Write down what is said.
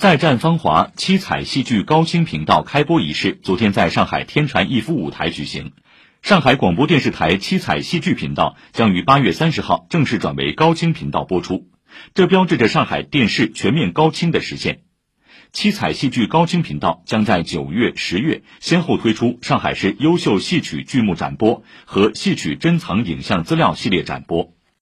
再战芳华七彩戏剧高清频道开播仪式昨天在上海天传逸夫舞台举行。上海广播电视台七彩戏剧频道将于八月三十号正式转为高清频道播出，这标志着上海电视全面高清的实现。七彩戏剧高清频道将在九月、十月先后推出上海市优秀戏曲剧目展播和戏曲珍藏影像资料系列展播。